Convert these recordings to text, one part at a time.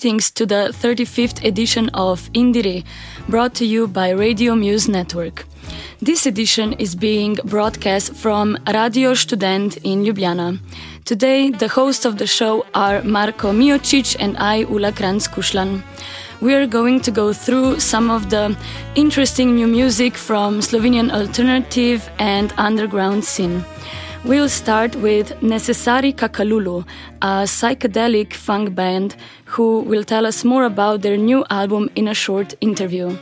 Greetings to the 35th edition of Indire, brought to you by Radio Muse Network. This edition is being broadcast from Radio Student in Ljubljana. Today, the hosts of the show are Marko Miocic and I, Ula Kranz-Kušlan. We are going to go through some of the interesting new music from Slovenian alternative and underground scene. We'll start with Necessari Kakalulu, a psychedelic funk band who will tell us more about their new album in a short interview.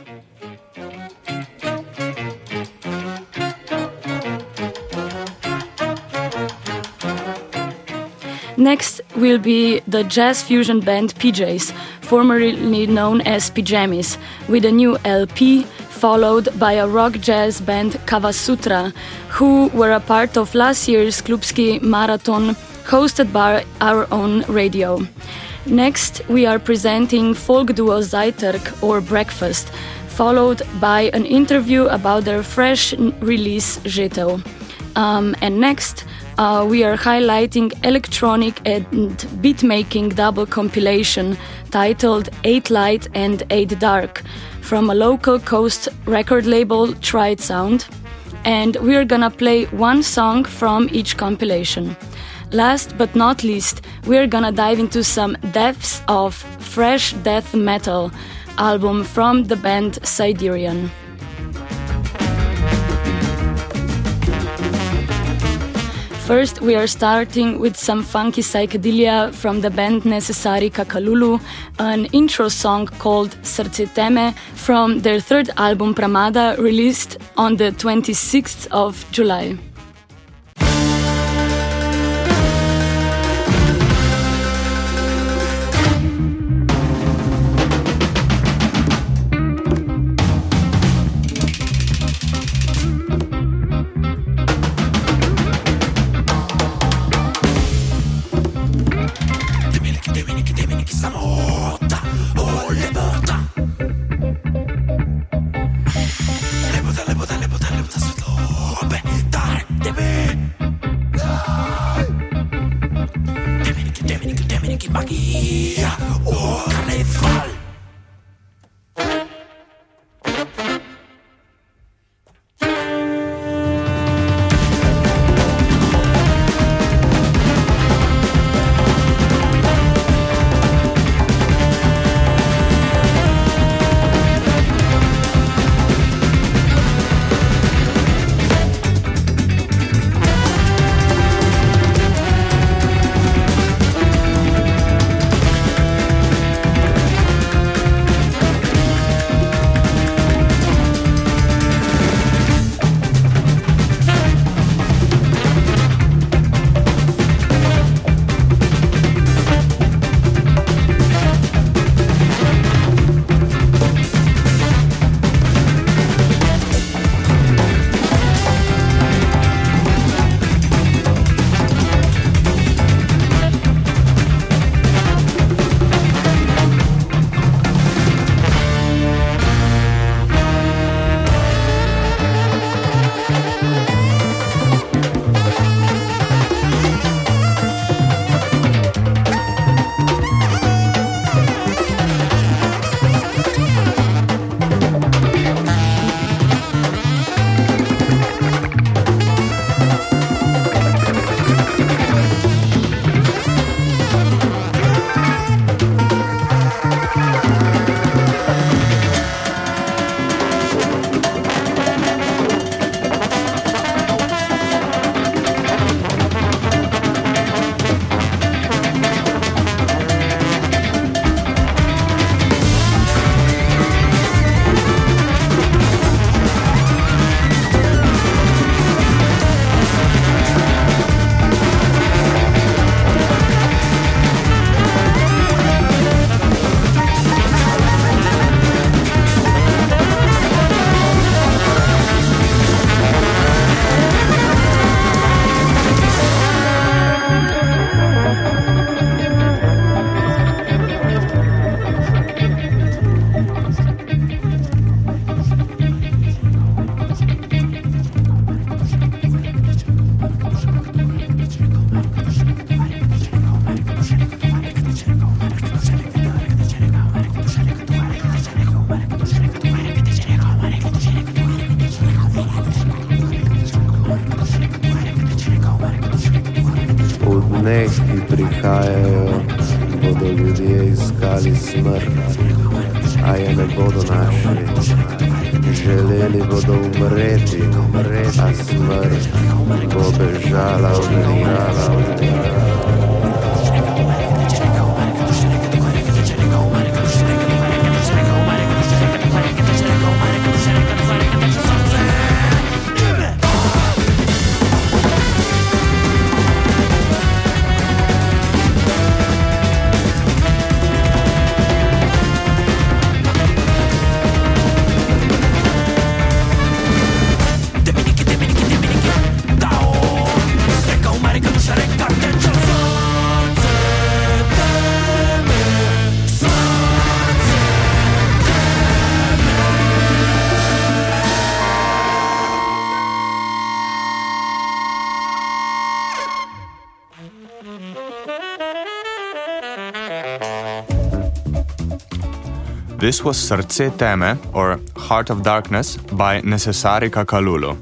Next will be the jazz fusion band PJs, formerly known as Pyjamis, with a new LP, followed by a rock jazz band Kavasutra, who were a part of last year's Klubski Marathon, hosted by our own radio. Next, we are presenting folk duo Zajtrk or Breakfast, followed by an interview about their fresh release Žetev. Um, and next, uh, we are highlighting electronic and beat making double compilation titled 8 Light and 8 Dark from a local coast record label Tried Sound. And we're gonna play one song from each compilation. Last but not least, we're gonna dive into some depths of fresh death metal album from the band Siderian. First, we are starting with some funky psychedelia from the band Necessari Kakalulu, an intro song called Srce Teme from their third album Pramada, released on the 26th of July. Prihajajo, bodo ljudje iskali smrt, a je ne bodo našli. Želeli bodo umreti, a smrt bo bežala od njih. This was Srce Teme, or Heart of Darkness, by Necessari Kakalulu.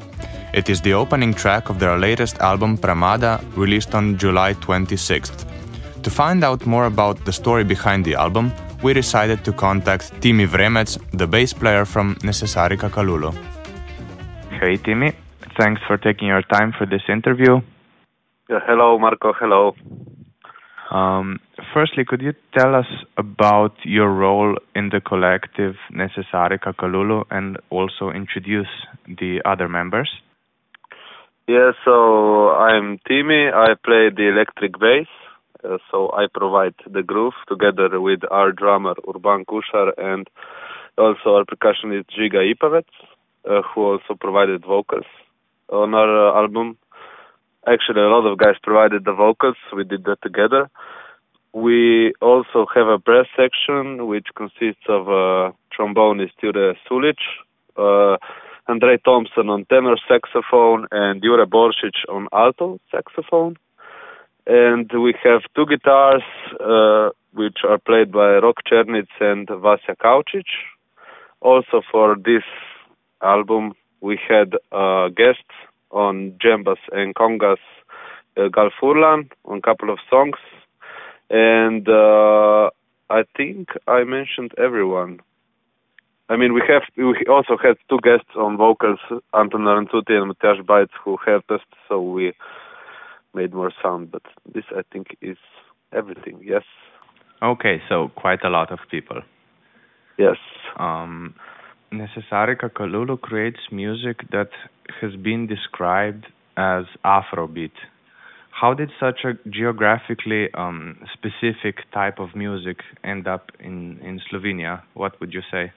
It is the opening track of their latest album Pramada, released on July 26th. To find out more about the story behind the album, we decided to contact Timi Vremec, the bass player from Necessari Kakalulu. Hey Timi, thanks for taking your time for this interview. Yeah, hello Marco, hello. Um, firstly, could you tell us about your role in the collective Necessari Kakalulu and also introduce the other members? Yeah, so I'm Timi. I play the electric bass. Uh, so I provide the groove together with our drummer Urban Kushar and also our percussionist Žiga Ipavec, uh, who also provided vocals on our uh, album actually a lot of guys provided the vocals. We did that together. We also have a brass section which consists of a trombonist Jure Sulic, uh, Thompson on tenor saxophone, and Jure Borsic on alto saxophone. And we have two guitars uh, which are played by Rok Chernitz and Vasya Kaučić. Also for this album, we had uh, guests on Jembas and Congas uh, Gal Furlan on a couple of songs. And uh, I think I mentioned everyone. I mean, we have we also had two guests on vocals, Anton Narancuti and Matjaž Bajc, who helped us, so we made more sound. But this, I think, is everything. Yes. Okay, so quite a lot of people. Yes. Um, Necessari Kakalulu creates music that has been described as Afrobeat. How did such a geographically um, specific type of music end up in, in Slovenia? What would you say?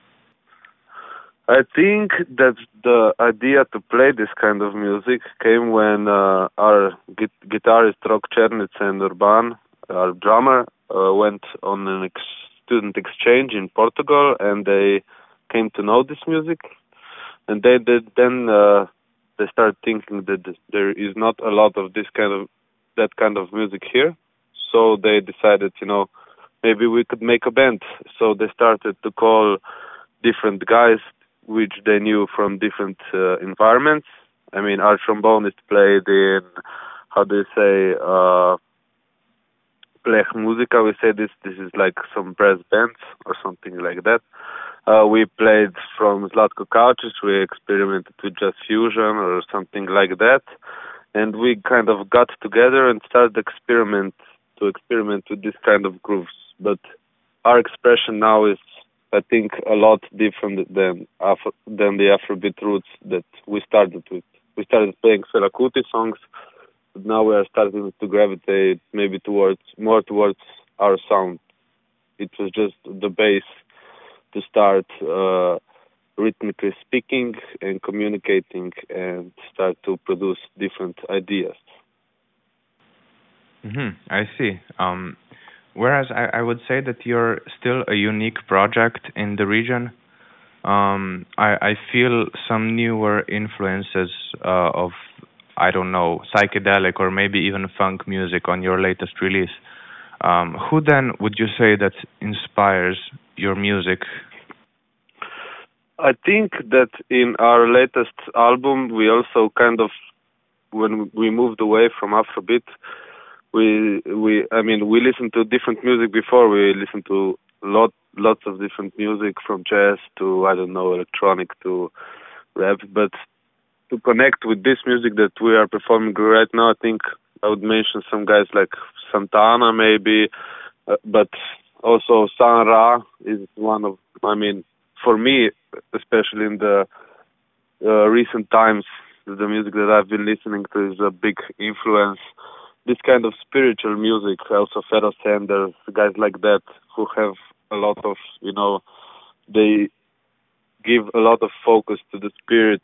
I think that the idea to play this kind of music came when uh, our gu- guitarist Rok Chernitz and Urban, our drummer, uh, went on an ex- student exchange in Portugal, and they came to know this music, and they did then uh, they started thinking that there is not a lot of this kind of that kind of music here, so they decided, you know, maybe we could make a band. So they started to call different guys which they knew from different uh, environments. I mean, our trombonist played in how do you say uh, Blech Musica. We say this this is like some brass bands or something like that. Uh, we played from Zlatko Kaučić. We experimented with jazz fusion or something like that, and we kind of got together and started experiment to experiment with this kind of grooves. But our expression now is, I think, a lot different than Afro, than the Afrobeat roots that we started with. We started playing Fela Kuti songs, now we are starting to gravitate maybe towards more towards our sound. It was just the base to start uh, rhythmically speaking and communicating and start to produce different ideas. Mm-hmm. I see. Um, whereas I, I, would say that you're still a unique project in the region. Um, I, I, feel some newer influences uh, of, I don't know, psychedelic or maybe even funk music on your latest release. Um, who then would you say that inspires your music? I think that in our latest album, we also kind of, when we moved away from Afrobeat, we we I mean we listened to different music before. We listened to lot lots of different music from jazz to I don't know electronic to rap, but to connect with this music that we are performing right now, I think I would mention some guys like Santana maybe, uh, but also Sun Ra is one of I mean for me especially in the uh, recent times the music that I've been listening to is a big influence. This kind of spiritual music, also Pharoah Sanders, guys like that, who have a lot of, you know, they give a lot of focus to the spirit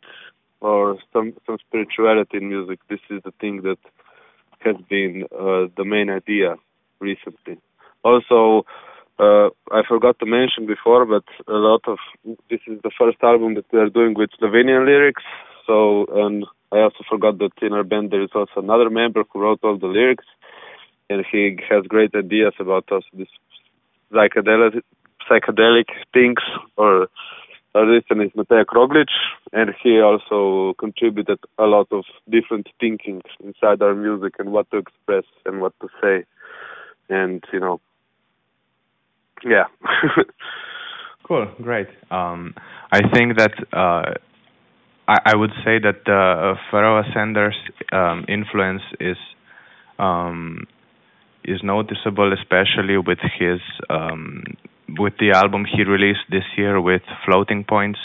or some some spirituality in music. This is the thing that has been uh, the main idea recently. Also, uh, I forgot to mention before, but a lot of this is the first album that we are doing with Slovenian lyrics. So, and I also forgot that in our band there is also another member who wrote all the lyrics, and he has great ideas about us this psychedelic psychedelic things or listener is Matej Okroglic, and he also contributed a lot of different thinking inside our music and what to express and what to say, and you know, yeah. cool, great. Um, I think that uh, I, I would say that uh, Pharoah Sanders um, influence is um, is noticeable, especially with his um, with the album he released this year with Floating Points.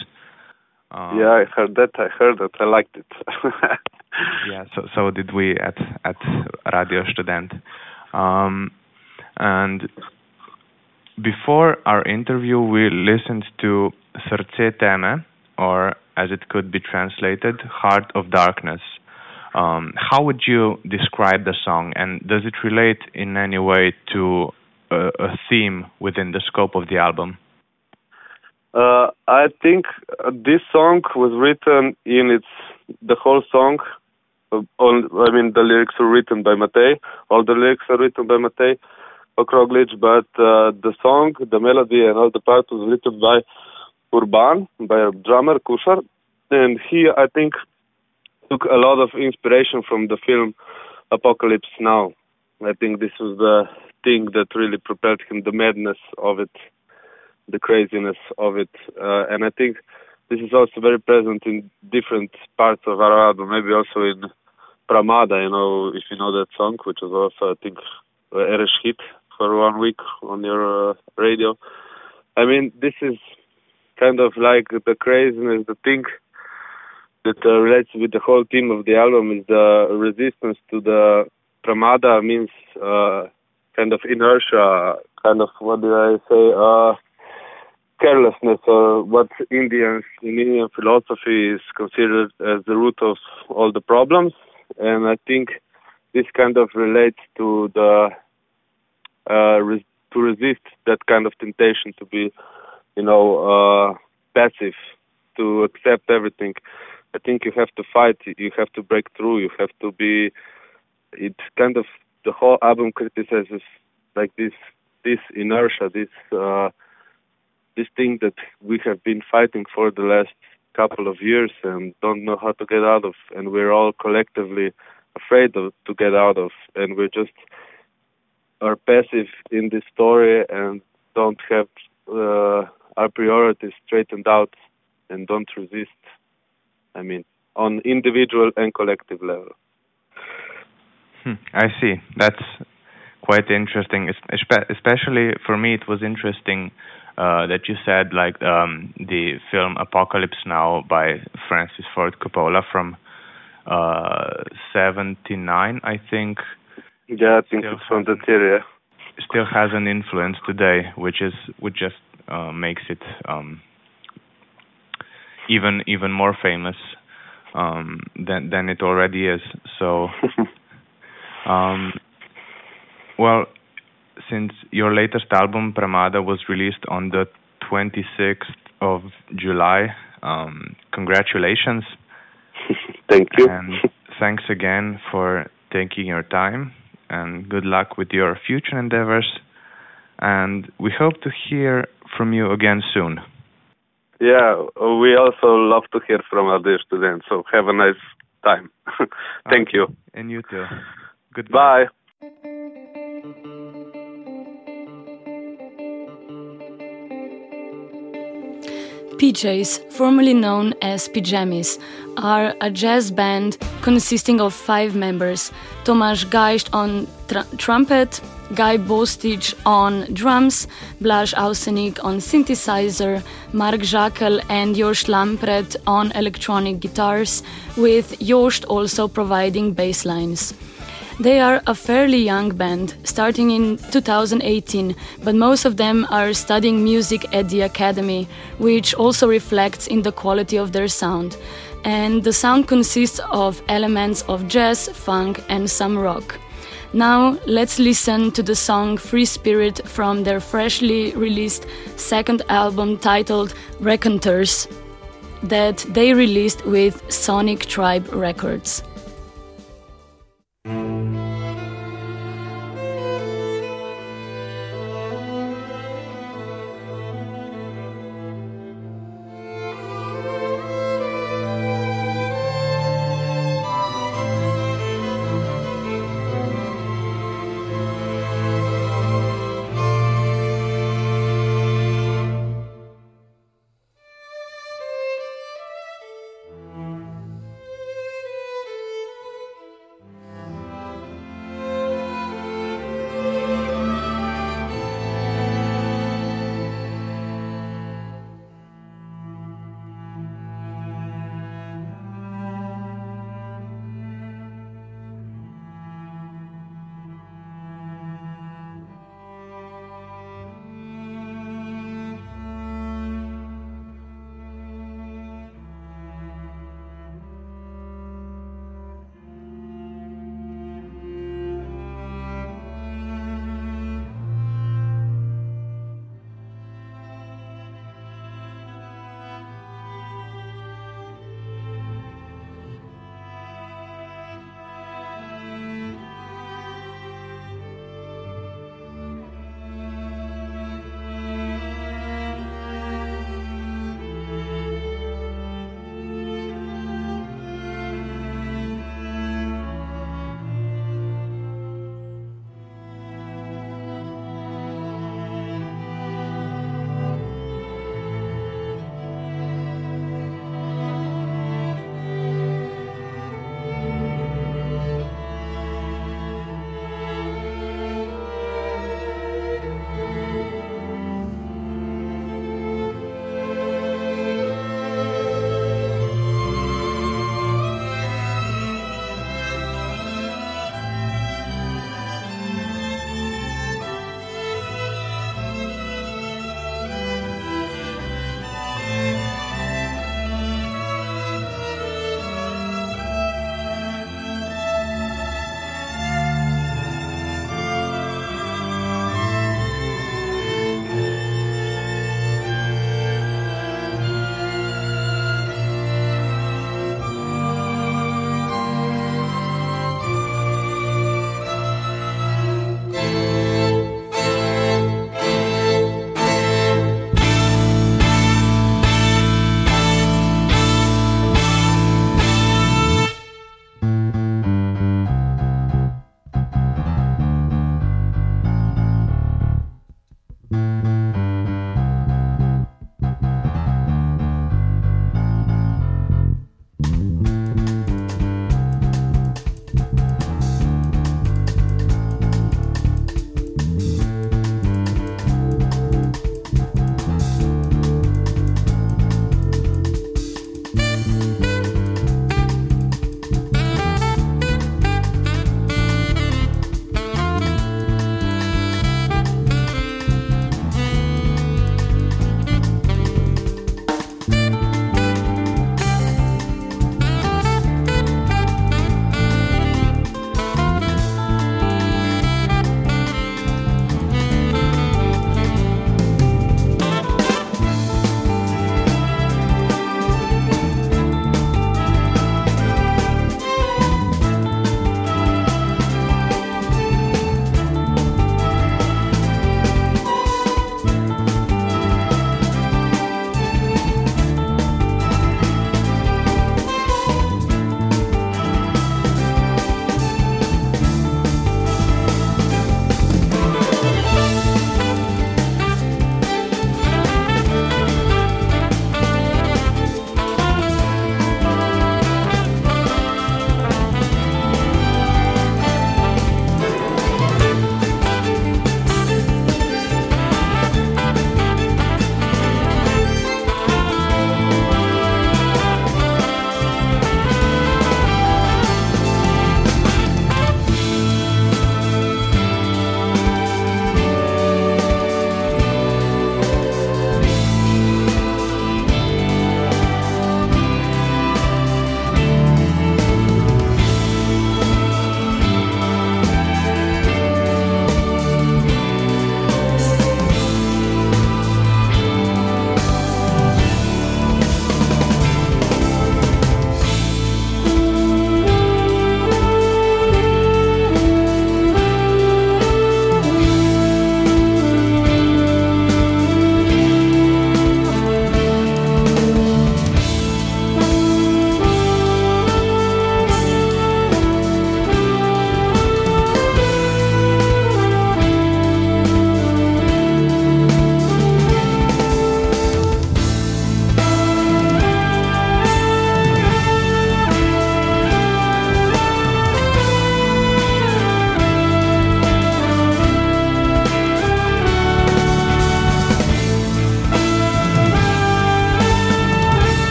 Um, yeah, I heard that. I heard that. I liked it. yeah, so so did we at at Radio Student. Um, and before our interview, we listened to Srce teme, or as it could be translated, Heart of Darkness. Um, how would you describe the song, and does it relate in any way to a, a theme within the scope of the album? Uh, I think this song was written in its the whole song. Uh, all, I mean, the lyrics were written by Matej. All the lyrics are written by Matej Okroglic, but uh, the song, the melody, and all the parts was written by Urban by drummer Kushar, and he I think took a lot of inspiration from the film Apocalypse Now. I think this was the thing that really propelled him, the madness of it, the craziness of it, uh, and I think this is also very present in different parts of our album. Maybe also in Pramada, you know, if you know that song, which was also I think a hit for one week on your uh, radio. I mean, this is kind of like the craziness, the thing that uh, relates with the whole theme of the album is the resistance to the pramada means uh, kind of inertia, kind of what do I say, uh, carelessness, or what Indians in Indian philosophy is considered as the root of all the problems, and I think this kind of relates to the uh, to resist that kind of temptation to be you know, uh, passive to accept everything. I think you have to fight. You have to break through. You have to be. It's kind of the whole album criticizes like this this inertia, this uh, this thing that we have been fighting for the last couple of years and don't know how to get out of, and we're all collectively afraid of, to get out of, and we're just are passive in this story and don't have uh, our priorities straightened out and don't resist. I mean, on individual and collective level. Hmm, I see. That's quite interesting. Especially for me, it was interesting uh, that you said like um, the film Apocalypse Now by Francis Ford Coppola from uh, '79, I think. Yeah, I think it's from the theory. Still has an influence today, which is which just uh, makes it um, even even more famous um, than than it already is. So, um, well, since your latest album Pramada was released on the 26th of July, um, congratulations! Thank you, and thanks again for taking your time. And good luck with your future endeavors. And we hope to hear from you again soon. Yeah, we also love to hear from other students. So have a nice time. Thank okay. you. And you too. Goodbye. PJs, formerly known as Pyjamas, are a jazz band consisting of five members Tomasz Geist on tr trumpet, Guy Bostich on drums, Blaž Ausenik on synthesizer, Mark Jackel and Jost Lampret on electronic guitars, with Jost also providing bass lines. They are a fairly young band, starting in 2018, but most of them are studying music at the academy, which also reflects in the quality of their sound. And the sound consists of elements of jazz, funk, and some rock. Now, let's listen to the song Free Spirit from their freshly released second album titled Raconteurs, that they released with Sonic Tribe Records.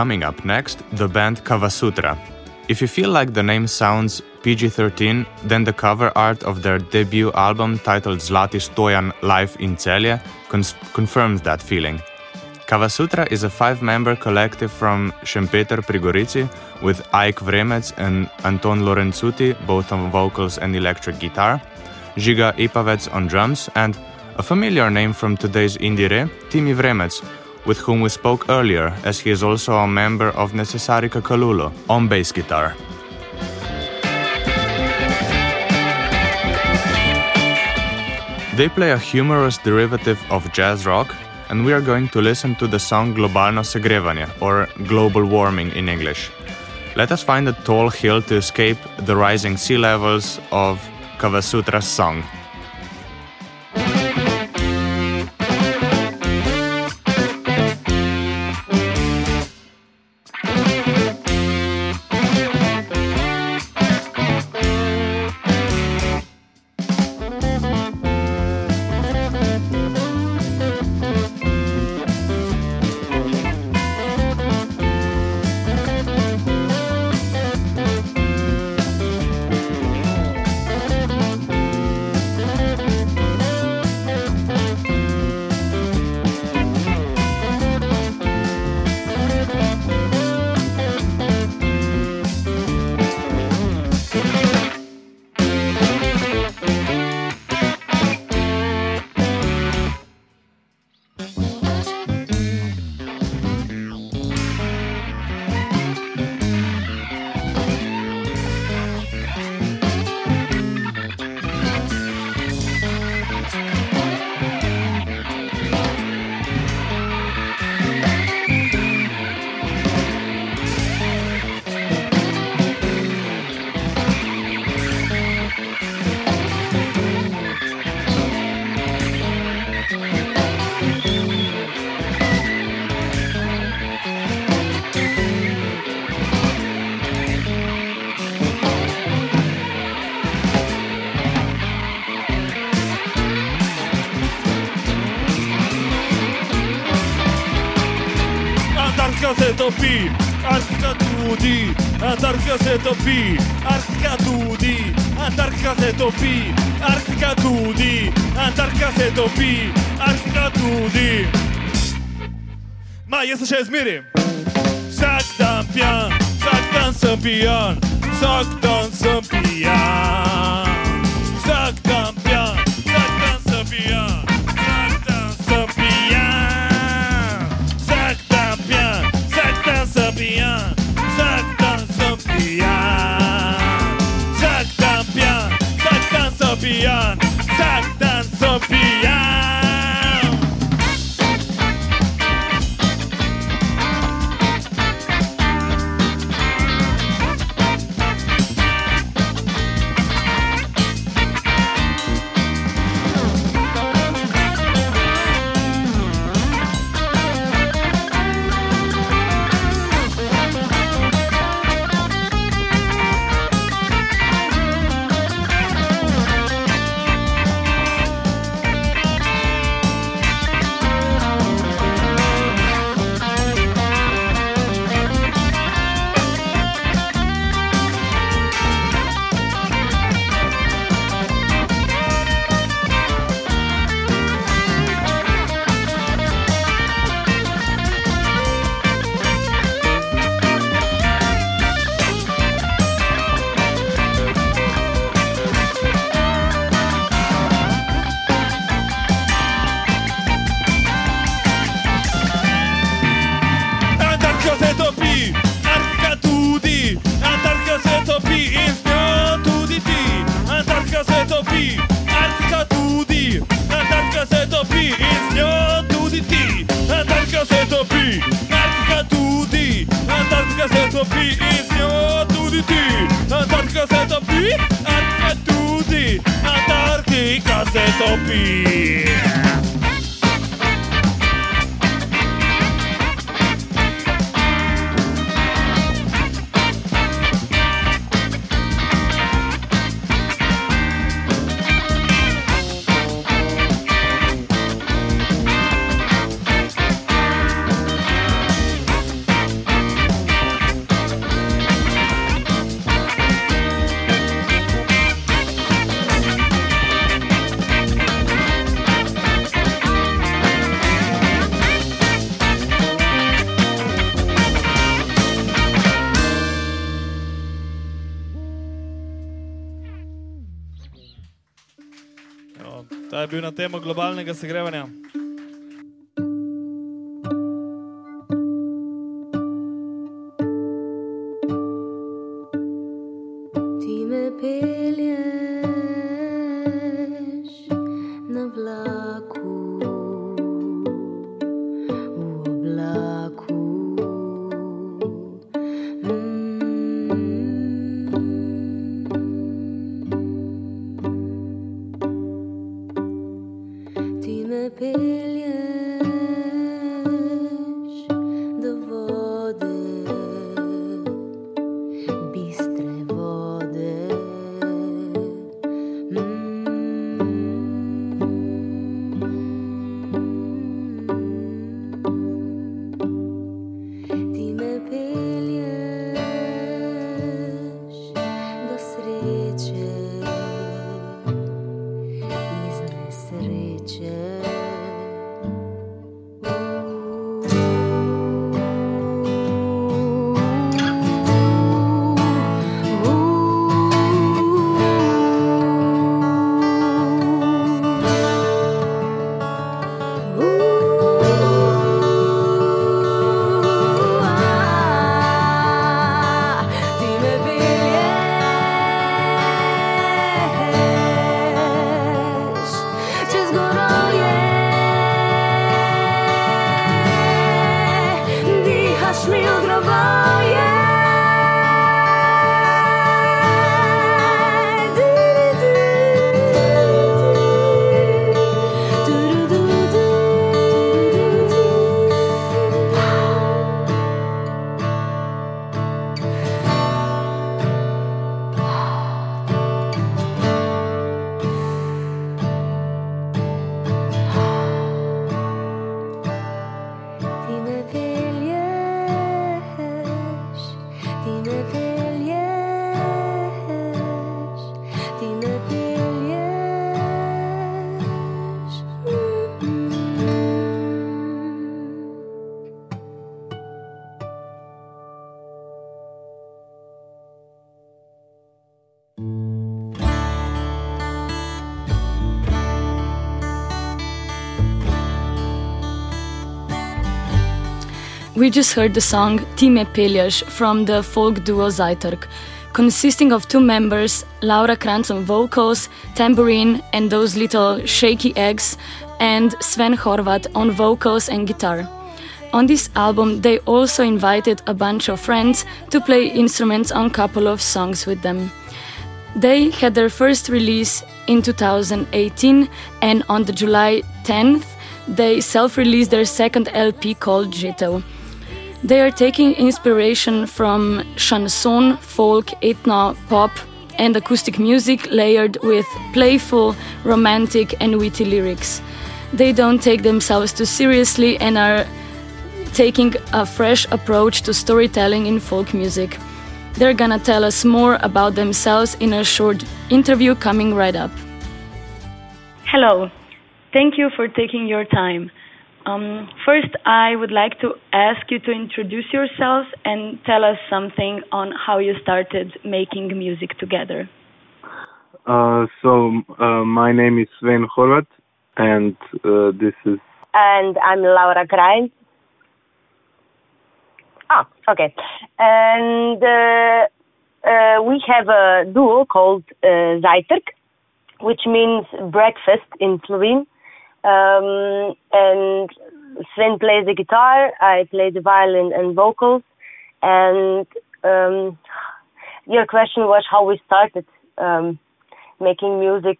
Coming up next, the band Kavasutra. If you feel like the name sounds PG 13, then the cover art of their debut album titled Zlati Stoyan Live in Celje confirms that feeling. Kavasutra is a five member collective from Šempeter pri Gorici with Ike Vremec and Anton Lorenzuti, both on vocals and electric guitar, Žiga Ipavec on drums, and a familiar name from today's Indire, Timi Vremec, with whom we spoke earlier, as he is also a member of Necessari Kakalulu on bass guitar. They play a humorous derivative of jazz rock and we are going to listen to the song Globalno segrevanje, or global warming in English. Let us find a tall hill to escape the rising sea levels of Kavasutra's song. Topi, Arktika tudi, Antarktika se topi, Arktika tudi, Antarktika se topi, Arktika tudi. Ma, jaz se še zmerim. Vsak dan pijan, vsak dan sem pijan, vsak dan sem pijan. Vsak dan pijan, vsak dan so pijan. Ta je bil se topi in z njo tudi ti. Antarktika se topi, Antarktika tudi, Antarktika se topi. Na temo globalnega segrevanja. We just heard the song Time Peljaš from the folk duo Zajtrk, consisting of two members, Laura Krantz on vocals, tambourine, and those little shaky eggs, and Sven Horvat on vocals and guitar. On this album, they also invited a bunch of friends to play instruments on a couple of songs with them. They had their first release in 2018, and on the July 10th, they self released their second LP called Jito. They are taking inspiration from chanson, folk, ethno, pop, and acoustic music layered with playful, romantic, and witty lyrics. They don't take themselves too seriously and are taking a fresh approach to storytelling in folk music. They're gonna tell us more about themselves in a short interview coming right up. Hello, thank you for taking your time. Um, first, I would like to ask you to introduce yourself and tell us something on how you started making music together. Uh, so, uh, my name is Sven Horvat, and uh, this is. And I'm Laura Krein. Ah, okay. And uh, uh, we have a duo called uh, Zajtrk, which means breakfast in Slovene um, and Sven plays the guitar, I play the violin and vocals. And um, your question was how we started um, making music.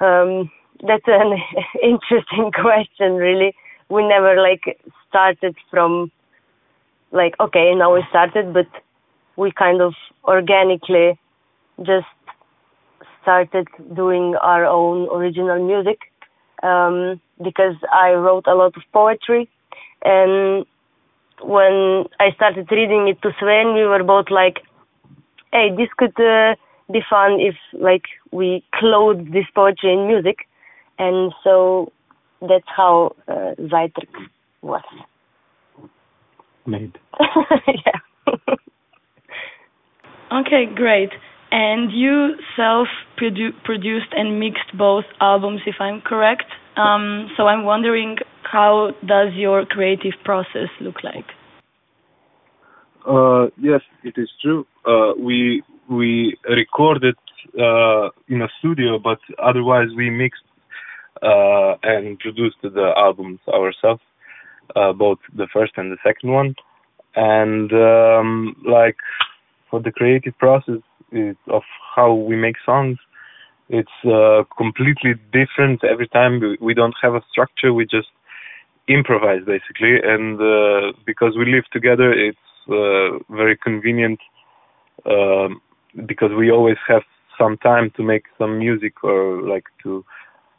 Um, that's an interesting question, really. We never like started from like okay, now we started, but we kind of organically just started doing our own original music um, because I wrote a lot of poetry. And when I started reading it to Sven, we were both like, "Hey, this could uh, be fun if like we clothe this poetry in music." And so that's how uh, was made. yeah. okay, great. And you self produ- produced and mixed both albums, if I'm correct. Um, so I'm wondering how does your creative process look like? Uh, yes, it is true. Uh, we we recorded uh, in a studio, but otherwise we mixed uh, and produced the albums ourselves, uh, both the first and the second one. And um, like for the creative process of how we make songs, it's uh, completely different every time. We, don't have a structure. We just improvise basically, and uh, because we live together, it's uh, very convenient um, because we always have some time to make some music or like to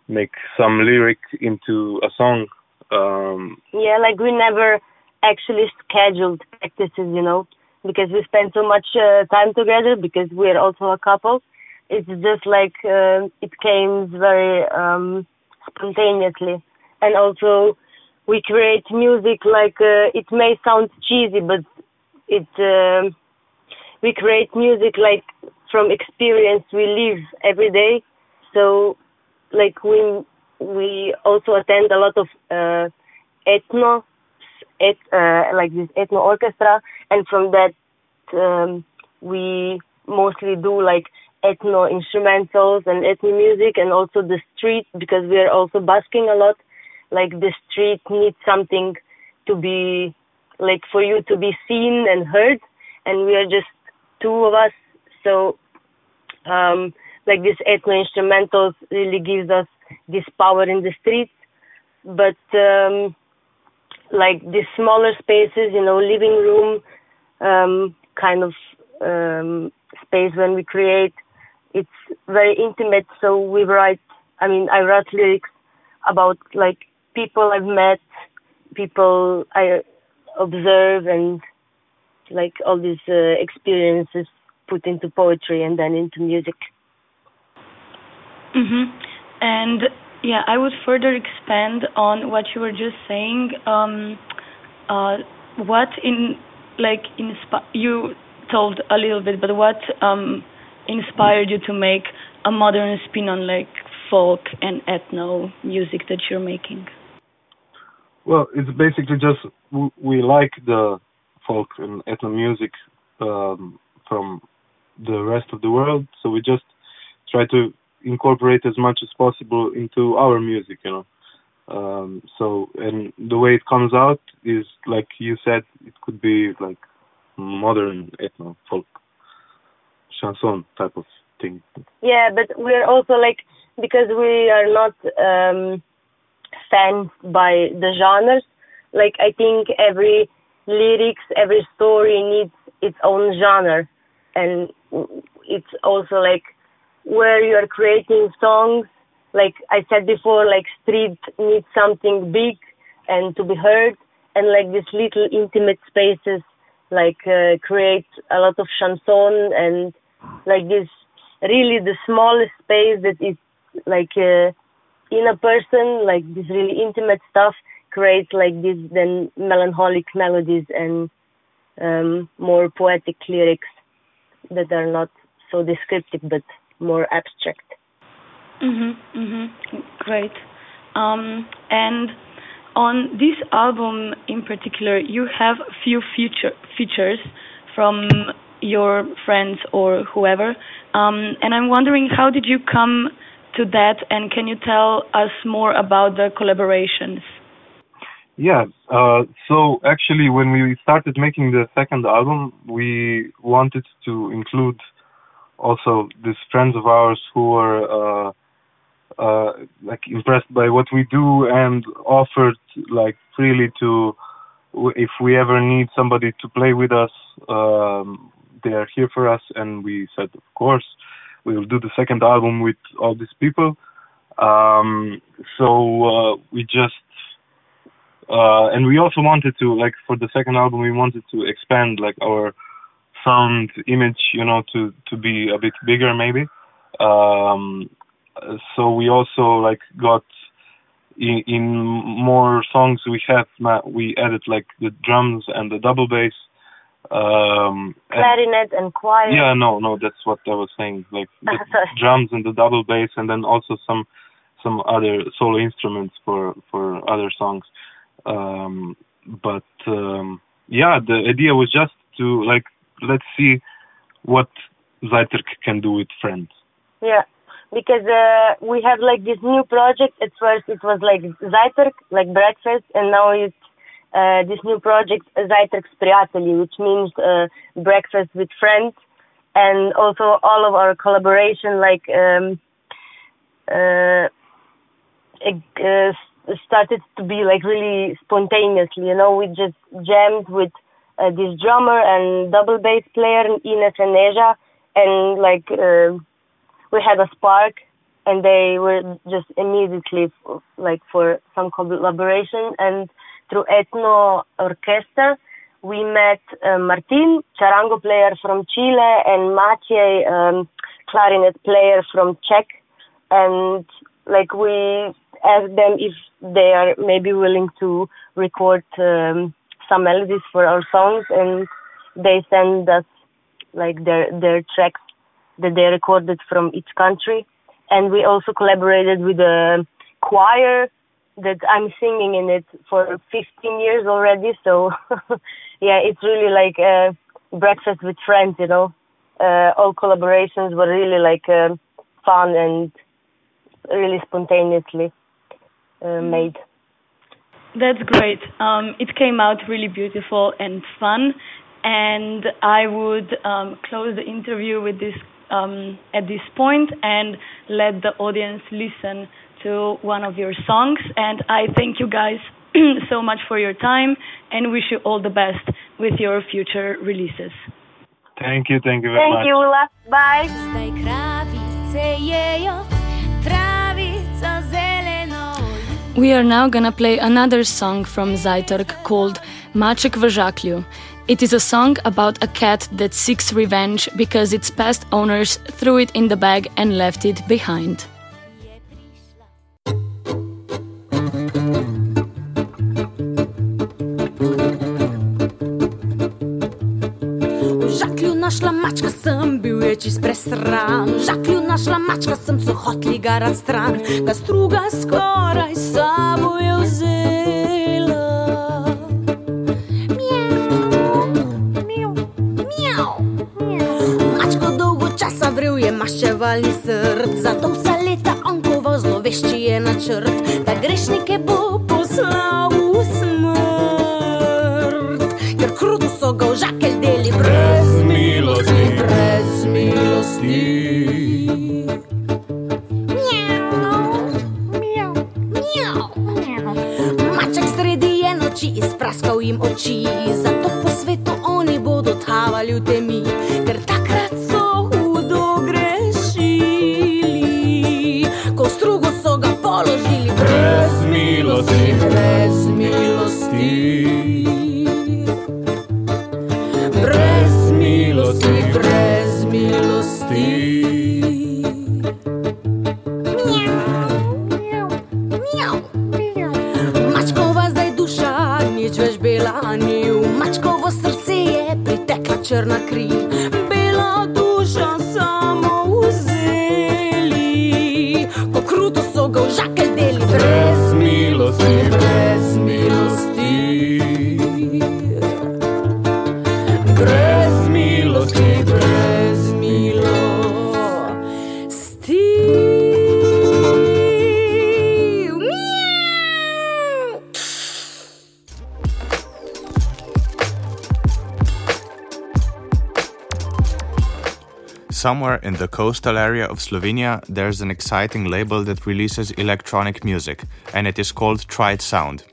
make some lyric into a song. Um, yeah, like we never actually scheduled practices, you know, because we spend so much uh, time together because we're also a couple. It's just like uh, it came very um, spontaneously, and also we create music like uh, it may sound cheesy, but it uh, we create music like from experience we live every day. So like we we also attend a lot of uh, ethno, et, uh, like this ethno orchestra, and from that um, we mostly do like ethno instrumentals and ethno music, and also the street because we are also busking a lot. Like the street needs something to be like for you to be seen and heard and we are just two of us so um like this ethno instrumentals really gives us this power in the streets but um like these smaller spaces you know living room um kind of um space when we create it's very intimate so we write i mean i write lyrics about like people i've met people i observe and like all these uh, experiences put into poetry and then into music. Mm-hmm. And yeah, I would further expand on what you were just saying. Um, uh, what in like inspi- you told a little bit, but what um, inspired you to make a modern spin on like folk and ethno music that you're making? Well, it's basically just we like the folk and ethno music um, from the rest of the world, so we just try to incorporate as much as possible into our music, you know. Um, so, and the way it comes out is like you said, it could be like modern ethno folk chanson type of thing. Yeah, but we're also like because we are not. Um, fans by the genres. Like I think every lyrics, every story needs its own genre, and it's also like where you are creating songs. Like I said before, like street needs something big and to be heard, and like these little intimate spaces like uh, create a lot of chanson and like this really the smallest space that is like uh, in a person, like this really intimate stuff creates like this then melancholic melodies and um, more poetic lyrics that are not so descriptive but more abstract. Mhm, mhm. Great. Um, and on this album in particular, you have a few feature features from your friends or whoever. Um, and I'm wondering, how did you come to that, and can you tell us more about the collaborations? Yeah, uh, so actually, when we started making the second album, we wanted to include also these friends of ours who were uh, uh, like impressed by what we do and offered like freely to, if we ever need somebody to play with us, um, they are here for us, and we said, of course we will do the second album with all these people. Um, so uh, we just uh, and we also wanted to like for the second album we wanted to expand like our sound image, you know, to to be a bit bigger maybe. Um, so we also like got in, in more songs we have we added like the drums and the double bass Um, Clarinet and choir. yeah, no, no, that's what I was saying. Like the drums and the double bass, and then also some some other solo instruments for for other songs. Um, but um, yeah, the idea was just to like let's see what Zajtrk can do with friends. Yeah, because uh, we have like this new project. At first, it was like Zajtrk, like breakfast, and now it's uh, this new project Zajtrk s prijatelji, which means uh, breakfast with friends, and also all of our collaboration, like um, uh, uh, started to be like really spontaneously. You know, we just jammed with uh, this drummer and double bass player Ines and and like uh, we had a spark, and they were just immediately f- like for some collaboration. And through Ethno Orchestra, we met uh, Martin, charango player from Chile, and Maciej, um, clarinet player from Czech, and like we asked them if they are maybe willing to record um, some melodies for our songs, and they send us like their their tracks that they recorded from each country, and we also collaborated with a choir that I'm singing in it for 15 years already. So yeah, it's really like a breakfast with friends, you know. Uh, all collaborations were really like uh, fun and really spontaneously uh, made. That's great. Um, it came out really beautiful and fun, and I would um, close the interview with this um, at this point and let the audience listen to one of your songs. And I thank you guys so much for your time and wish you all the best with your future releases. Thank you, thank you very Thank much. Thank you, Ula. Bye. We are now gonna play another song from Zajtrk called Maček v žaklju. It is a song about a cat that seeks revenge because its past owners threw it in the bag and left it behind. Našla mačka sem, bil je čist presran. Žaklju našla mačka sem, so hotli ga razstran. Ga struga skoraj sabo je vzela. Mjav, mjav, mjav. Mačko dolgo časa vrel je maščevalni srd, zato vsa leta onkovo zlovešči je načrt, da grešnike bo poslal v smrt. Ker kruto so ga v jim črna kri. Somewhere in the coastal area of Slovenia, there's an exciting label that releases electronic music, and it is called Tried Sound.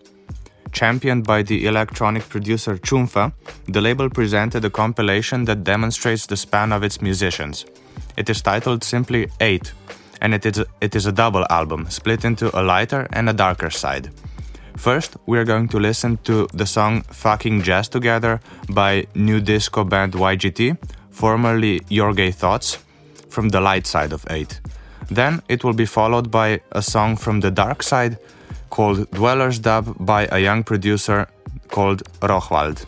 Championed by the electronic producer Chumfa, the label presented a compilation that demonstrates the span of its musicians. It is titled simply 8, and it is, it is a double album, split into a lighter and a darker side. First, we are going to listen to the song Fucking Jazz Together by new disco band YGT, formerly Your Gay Thoughts, from the light side of 8. Then it will be followed by a song from the dark side called Dweller's Dub by a young producer called Rochwald.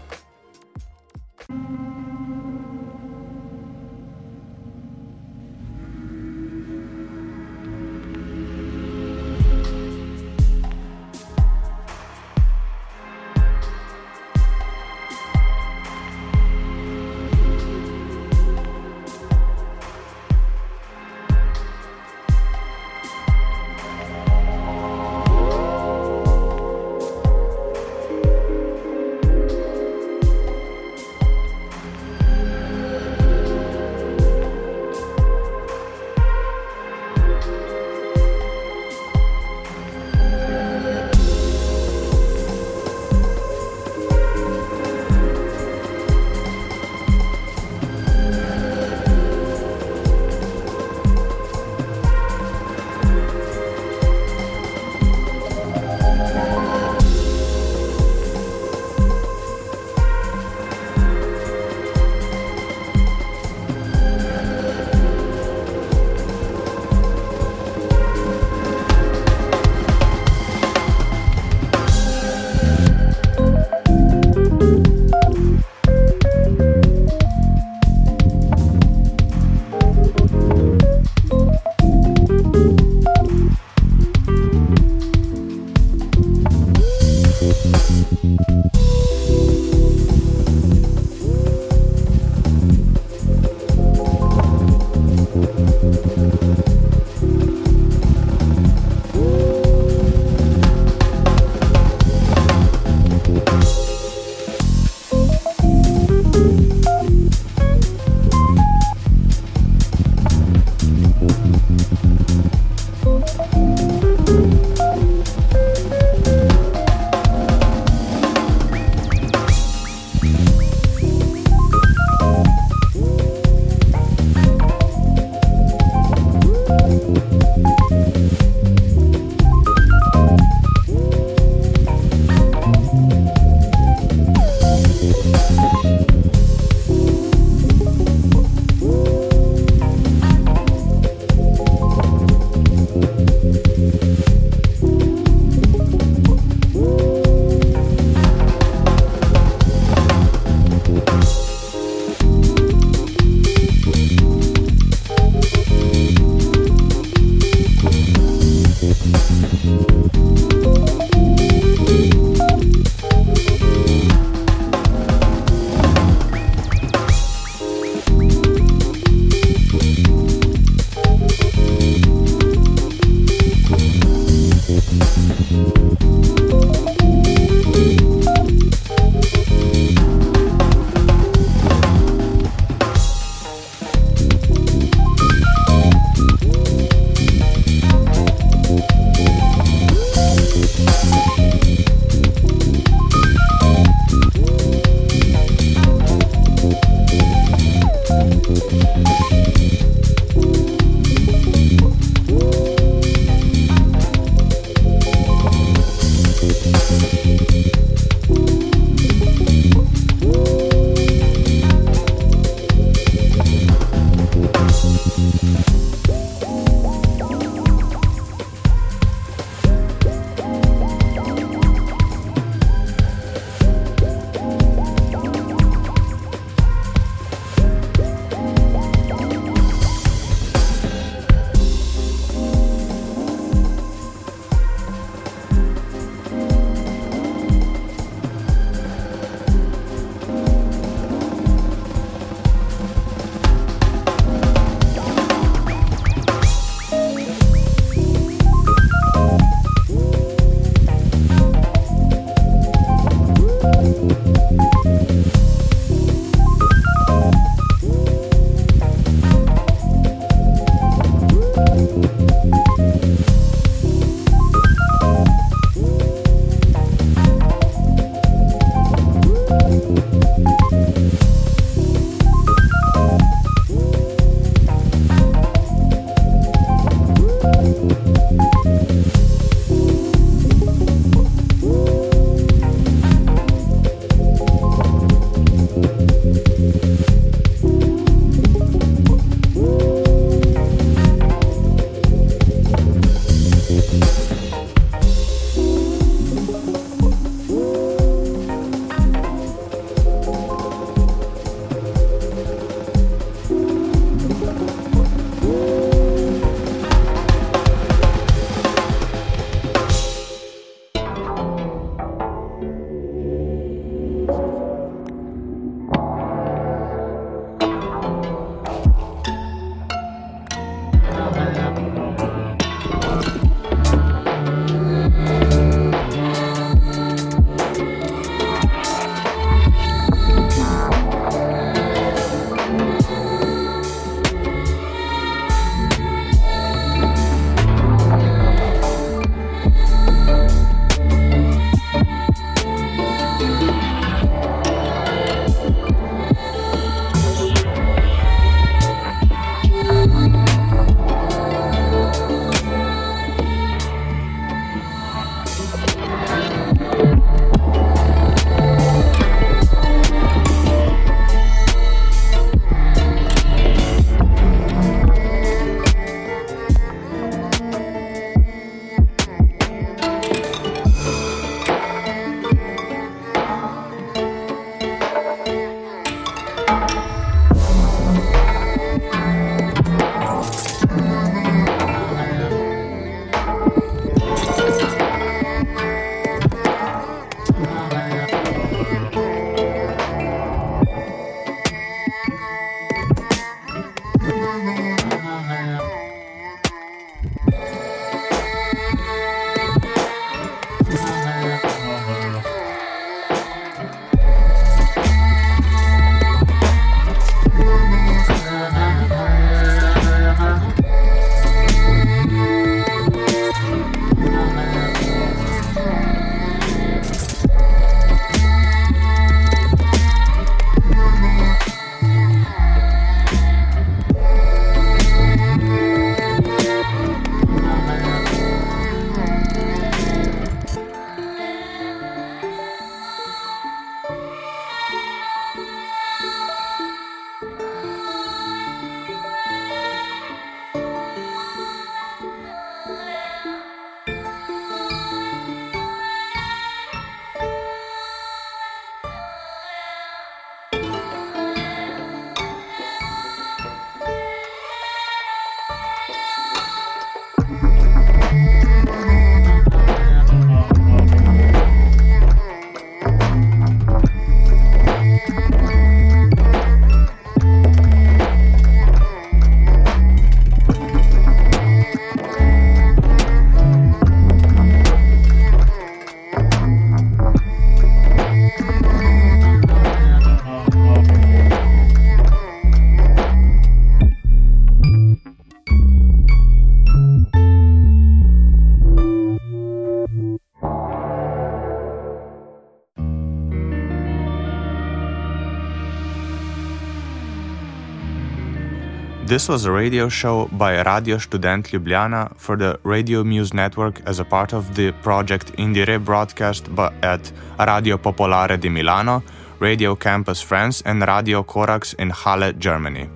This was a radio show by Radio Student Ljubljana for the Radio Muse Network as a part of the project Indire broadcast at Radio Popolare di Milano, Radio Campus France, and Radio Corax in Halle, Germany.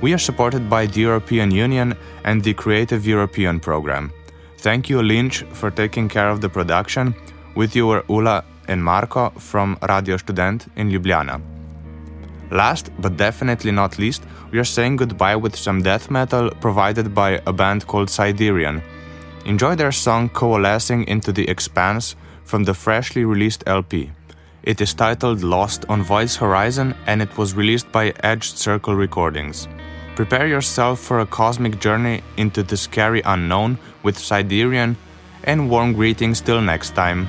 We are supported by the European Union and the Creative European program. Thank you, Lynch, for taking care of the production. With you were Ula and Marco from Radio Student in Ljubljana. Last, but definitely not least, we are saying goodbye with some death metal provided by a band called Siderean. Enjoy their song Coalescing into the Expanse from the freshly released LP. It is titled Lost on Void's Horizon and it was released by Edged Circle Recordings. Prepare yourself for a cosmic journey into the scary unknown with Siderean, and warm greetings till next time.